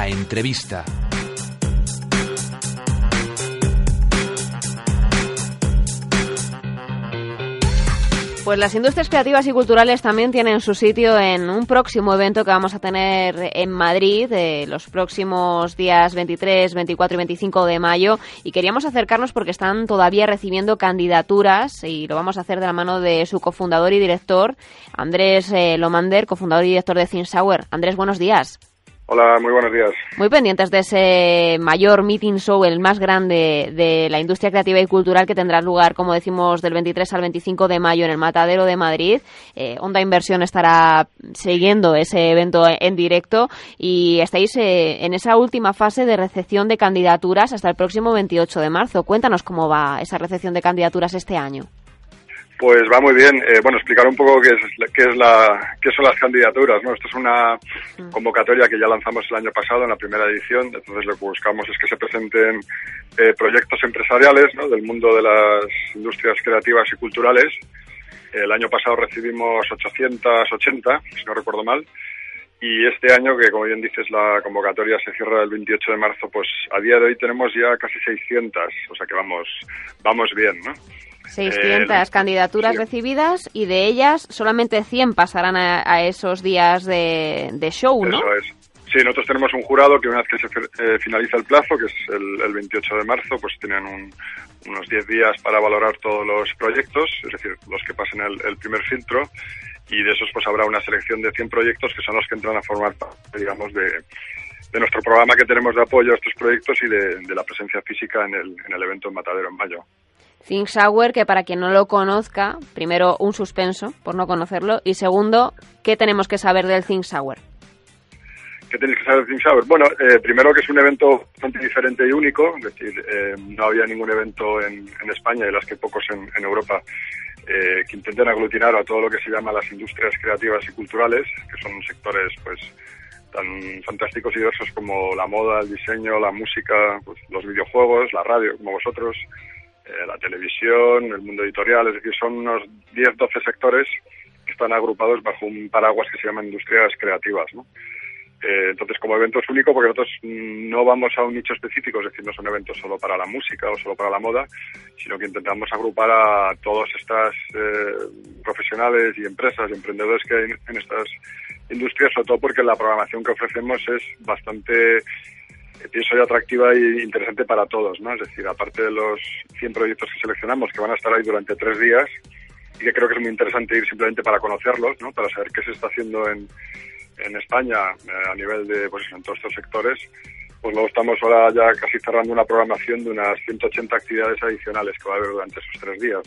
la entrevista. Pues las industrias creativas y culturales también tienen su sitio en un próximo evento que vamos a tener en Madrid eh, los próximos días 23, 24 y 25 de mayo y queríamos acercarnos porque están todavía recibiendo candidaturas y lo vamos a hacer de la mano de su cofundador y director Andrés eh, Lomander, cofundador y director de ThinkSauer. Andrés, buenos días. Hola, muy buenos días. Muy pendientes de ese mayor meeting show, el más grande de la industria creativa y cultural que tendrá lugar, como decimos, del 23 al 25 de mayo en el Matadero de Madrid. Eh, Onda Inversión estará siguiendo ese evento en directo y estáis eh, en esa última fase de recepción de candidaturas hasta el próximo 28 de marzo. Cuéntanos cómo va esa recepción de candidaturas este año. Pues va muy bien. Eh, bueno, explicar un poco qué, es, qué, es la, qué son las candidaturas. ¿no? Esto es una mm. convocatoria que ya lanzamos el año pasado en la primera edición. Entonces lo que buscamos es que se presenten eh, proyectos empresariales ¿no? del mundo de las industrias creativas y culturales. El año pasado recibimos 880, si no recuerdo mal. Y este año, que como bien dices, la convocatoria se cierra el 28 de marzo, pues a día de hoy tenemos ya casi 600. O sea que vamos, vamos bien, ¿no? 600 eh, candidaturas recibidas y de ellas solamente 100 pasarán a, esos días de, show, ¿no? Eso es. Sí, nosotros tenemos un jurado que una vez que se eh, finaliza el plazo, que es el, 28 de marzo, pues tienen unos 10 días para valorar todos los proyectos, es decir, los que pasen el, primer filtro, y de esos pues habrá una selección de 100 proyectos que son los que entran a formar parte, digamos, de, nuestro programa que tenemos de apoyo a estos proyectos y de, la presencia física en el, en el evento en Matadero en mayo. Think Shower, que para quien no lo conozca, primero un suspenso por no conocerlo y segundo, ¿qué tenemos que saber del Think Shower? ¿Qué tenéis que saber del Think Shower? Bueno, eh, primero que es un evento bastante diferente y único, es decir, eh, no había ningún evento en, España y las que pocos en, Europa eh, que intenten aglutinar a todo lo que se llama las industrias creativas y culturales, que son sectores pues tan fantásticos y diversos como la moda, el diseño, la música, pues, los videojuegos, la radio, como vosotros, eh, la televisión, el mundo editorial, es decir, son unos 10, 12 sectores que están agrupados bajo un paraguas que se llama industrias creativas, ¿no? Eh, entonces, como evento es único porque nosotros no vamos a un nicho específico, es decir, no son eventos solo para la música o solo para la moda, sino que intentamos agrupar a todas estas eh, profesionales y empresas y emprendedores que hay en estas industrias, sobre todo porque la programación que ofrecemos es bastante pienso yo atractiva e interesante para todos, ¿no? Es decir, aparte de los 100 proyectos que seleccionamos, que van a estar ahí durante tres días, y que creo que es muy interesante ir simplemente para conocerlos, ¿no? Para saber qué se está haciendo en, en España eh, a nivel de, pues en todos estos sectores, pues luego estamos ahora ya casi cerrando una programación de unas 180 actividades adicionales que va a haber durante esos tres días.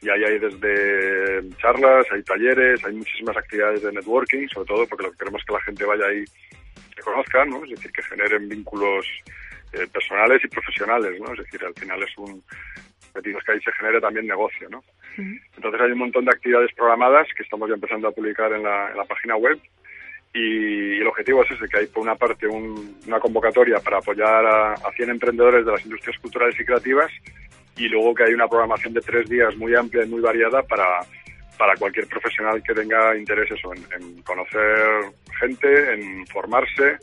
Y ahí hay desde charlas, hay talleres, hay muchísimas actividades de networking, sobre todo porque lo que queremos es que la gente vaya ahí conozcan, ¿no? Es decir, que generen vínculos eh, personales y profesionales, ¿no? Es decir, al final es un objetivo que ahí se genere también negocio, ¿no? Entonces hay un montón de actividades programadas que estamos ya empezando a publicar en la, en la página web y, el objetivo es ese, que hay por una parte una convocatoria para apoyar a, a 100 emprendedores de las industrias culturales y creativas y luego que hay una programación de tres días muy amplia y muy variada para, para cualquier profesional que tenga interés eso, en, conocer gente, en formarse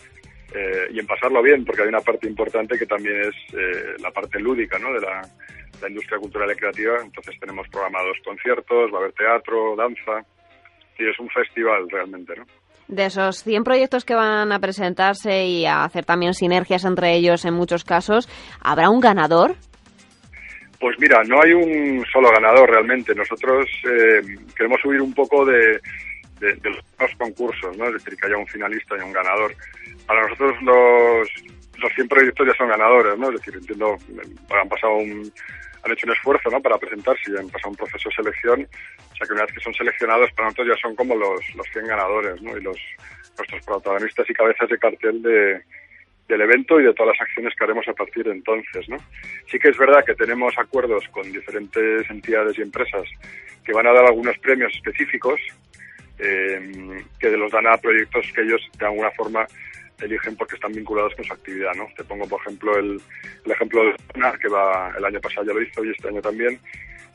eh, y en pasarlo bien, porque hay una parte importante que también es eh, la parte lúdica ¿no? de la, industria cultural y creativa. Entonces tenemos programados conciertos, va a haber teatro, danza, y es un festival realmente. ¿no? De esos 100 proyectos que van a presentarse y a hacer también sinergias entre ellos en muchos casos, ¿habrá un ganador? Pues mira, no hay un solo ganador realmente. Nosotros eh, queremos subir un poco de, los concursos, ¿no? Es decir, que haya un finalista y un ganador. Para nosotros los, los 100 proyectos ya son ganadores, ¿no? Es decir, entiendo, han pasado un, han hecho un esfuerzo, ¿no? Para presentarse y han pasado un proceso de selección. O sea, que una vez que son seleccionados, para nosotros ya son como los, los 100 ganadores, ¿no? Y los, nuestros protagonistas y cabezas de cartel de, del evento y de todas las acciones que haremos a partir de entonces. ¿no? Sí que es verdad que tenemos acuerdos con diferentes entidades y empresas que van a dar algunos premios específicos eh, que los dan a proyectos que ellos de alguna forma eligen porque están vinculados con su actividad. ¿no? Te pongo, por ejemplo, el, ejemplo de Sonar, que va el año pasado ya lo hizo y este año también,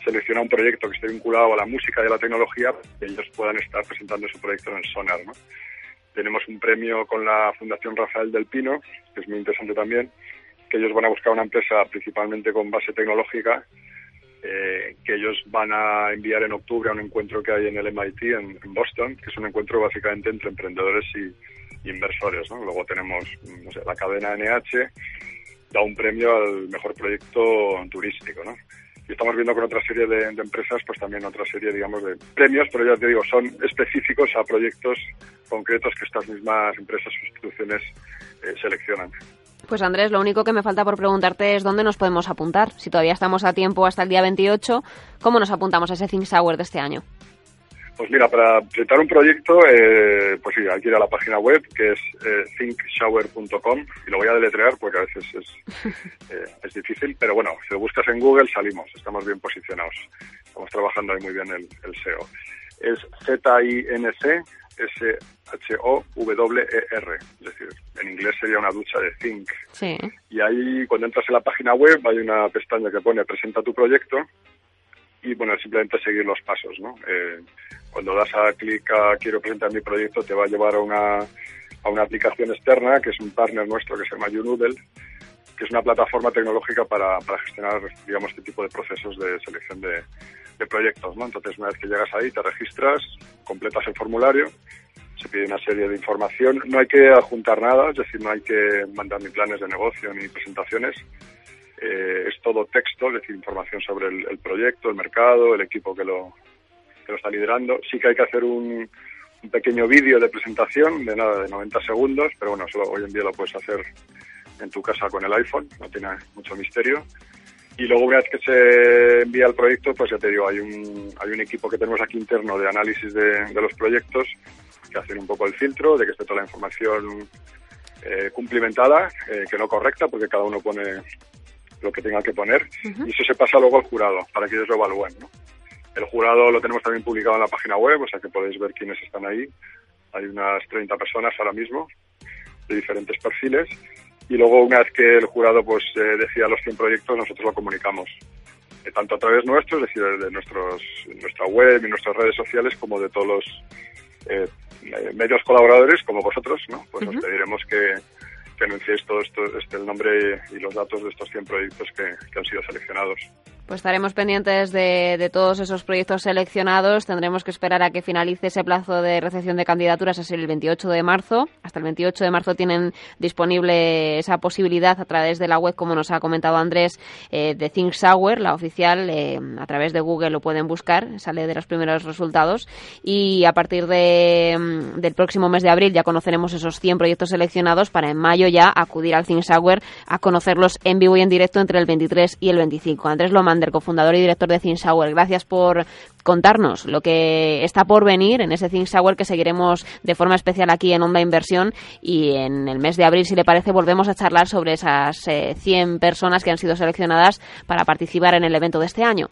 selecciona un proyecto que esté vinculado a la música y a la tecnología que ellos puedan estar presentando su proyecto en el Sonar. ¿no? Tenemos un premio con la Fundación Rafael del Pino, que es muy interesante también, que ellos van a buscar una empresa principalmente con base tecnológica, eh, que ellos van a enviar en octubre a un encuentro que hay en el MIT en, Boston, que es un encuentro básicamente entre emprendedores y, inversores. Luego tenemos la cadena NH, da un premio al mejor proyecto turístico. ¿no? Y estamos viendo con otra serie de, empresas, pues también otra serie, digamos, de premios, pero ya te digo, son específicos a proyectos concretos que estas mismas empresas o instituciones eh, seleccionan. Pues Andrés, lo único que me falta por preguntarte es dónde nos podemos apuntar. Si todavía estamos a tiempo hasta el día 28, ¿cómo nos apuntamos a ese Think Sour de este año? Pues mira, para presentar un proyecto, eh, pues sí, hay que ir a la página web que es eh, thinkshower.com y lo voy a deletrear porque a veces es, eh, es difícil, pero bueno, si lo buscas en Google salimos, estamos bien posicionados, estamos trabajando ahí muy bien el, SEO. Es Z-I-N-C S-H-O-W-E-R, es decir, en inglés sería una ducha de Think. Sí. Y ahí, cuando entras en la página web, hay una pestaña que pone Presenta tu proyecto y, bueno, simplemente seguir los pasos, ¿no? Eh, cuando das a clic a quiero presentar mi proyecto, te va a llevar a una, a una aplicación externa, que es un partner nuestro que se llama YouNoodle, que es una plataforma tecnológica para, para gestionar, digamos, este tipo de procesos de selección de, proyectos. Entonces, una vez que llegas ahí, te registras, completas el formulario, se pide una serie de información. No hay que adjuntar nada, es decir, no hay que mandar ni planes de negocio ni presentaciones. Eh, es todo texto, es decir, información sobre el, proyecto, el mercado, el equipo que lo, que lo está liderando. Sí que hay que hacer un, pequeño vídeo de presentación de nada, de 90 segundos, pero bueno, solo hoy en día lo puedes hacer en tu casa con el iPhone, no tiene mucho misterio. Y luego una vez que se envía el proyecto, pues ya te digo, hay un, hay un equipo que tenemos aquí interno de análisis de, los proyectos que hacen un poco el filtro de que esté toda la información eh, cumplimentada, eh, que no correcta, porque cada uno pone lo que tenga que poner, y eso se pasa luego al jurado para que ellos lo evalúen. ¿no? El jurado lo tenemos también publicado en la página web, o sea que podéis ver quiénes están ahí. Hay unas 30 personas ahora mismo, de diferentes perfiles. Y luego, una vez que el jurado pues eh, decida los 100 proyectos, nosotros lo comunicamos. Eh, tanto a través nuestro, es decir, de nuestros, nuestra web y nuestras redes sociales, como de todos los eh, medios colaboradores, como vosotros, ¿no? Pues nos pediremos que, que anunciéis todo esto, este, el nombre y los datos de estos 100 proyectos que han sido seleccionados. Pues estaremos pendientes de, todos esos proyectos seleccionados. Tendremos que esperar a que finalice ese plazo de recepción de candidaturas, es el 28 de marzo. Hasta el 28 de marzo tienen disponible esa posibilidad a través de la web, como nos ha comentado Andrés, eh, de Think Sour, la oficial. Eh, a través de Google lo pueden buscar, sale de los primeros resultados. Y a partir de, mm, del próximo mes de abril ya conoceremos esos 100 proyectos seleccionados para en mayo ya acudir al Think Sour a conocerlos en vivo y en directo entre el 23 y el 25. Andrés Cofundador y director de ThinkShower. Gracias por contarnos lo que está por venir en ese ThinkShower que seguiremos de forma especial aquí en Onda Inversión y en el mes de abril, si le parece, volvemos a charlar sobre esas 100 eh, personas que han sido seleccionadas para participar en el evento de este año.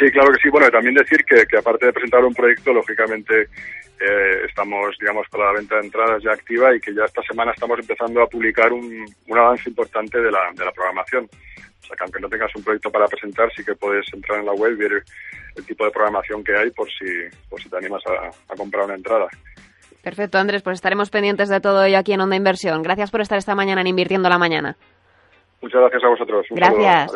Sí, claro que sí. Bueno, también decir que, aparte de presentar un proyecto, lógicamente eh, estamos, digamos, con la venta de entradas ya activa y que ya esta semana estamos empezando a publicar un, un avance importante de la, de la programación que aunque no tengas un proyecto para presentar, sí que puedes entrar en la web y ver el tipo de programación que hay por si, por si te animas a, comprar una entrada. Perfecto, Andrés, pues estaremos pendientes de todo ello aquí en Onda Inversión. Gracias por estar esta mañana en Invirtiendo la Mañana. Muchas gracias a vosotros. gracias.